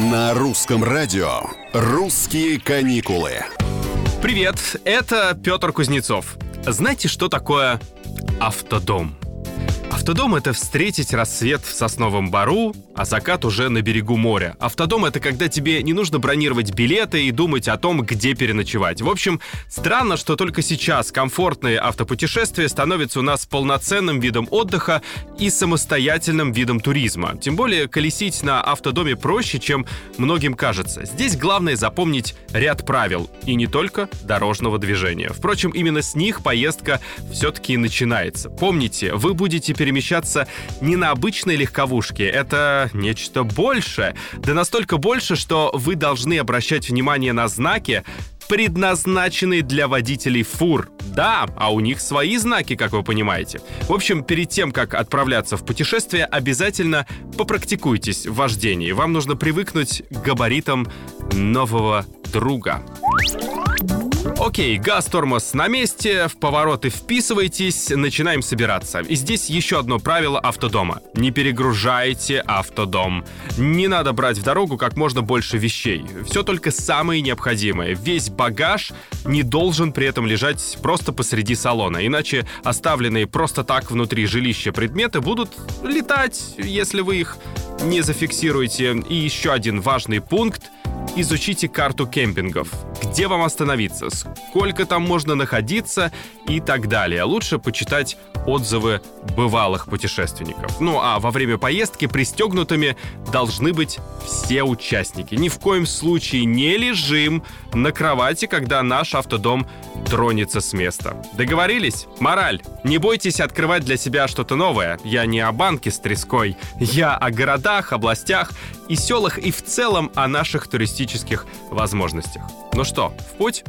На русском радио «Русские каникулы». Привет, это Петр Кузнецов. Знаете, что такое автодом? Автодом — это встретить рассвет в сосновом бару, а закат уже на берегу моря. Автодом — это когда тебе не нужно бронировать билеты и думать о том, где переночевать. В общем, странно, что только сейчас комфортные автопутешествия становятся у нас полноценным видом отдыха и самостоятельным видом туризма. Тем более, колесить на автодоме проще, чем многим кажется. Здесь главное запомнить ряд правил, и не только дорожного движения. Впрочем, именно с них поездка все-таки начинается. Помните, вы будете перемещаться не на обычной легковушке, это нечто большее. Да настолько больше, что вы должны обращать внимание на знаки, предназначенные для водителей фур. Да, а у них свои знаки, как вы понимаете. В общем, перед тем, как отправляться в путешествие, обязательно попрактикуйтесь в вождении. Вам нужно привыкнуть к габаритам нового друга. Окей, газ, тормоз на месте, в повороты вписывайтесь, начинаем собираться. И здесь еще одно правило автодома. Не перегружайте автодом. Не надо брать в дорогу как можно больше вещей. Все только самое необходимое. Весь багаж не должен при этом лежать просто посреди салона, иначе оставленные просто так внутри жилища предметы будут летать, если вы их не зафиксируете. И еще один важный пункт — изучите карту кемпингов. Где вам остановиться, сколько там можно находиться и так далее. Лучше почитать отзывы бывалых путешественников. Ну а во время поездки пристегнутыми должны быть все участники. Ни в коем случае не лежим на кровати, когда наш автодом тронется с места. Договорились? Мораль. Не бойтесь открывать для себя что-то новое. Я не о банке с треской. Я о городах, областях и селах и в целом о наших туристических возможностях. Ну что, в путь?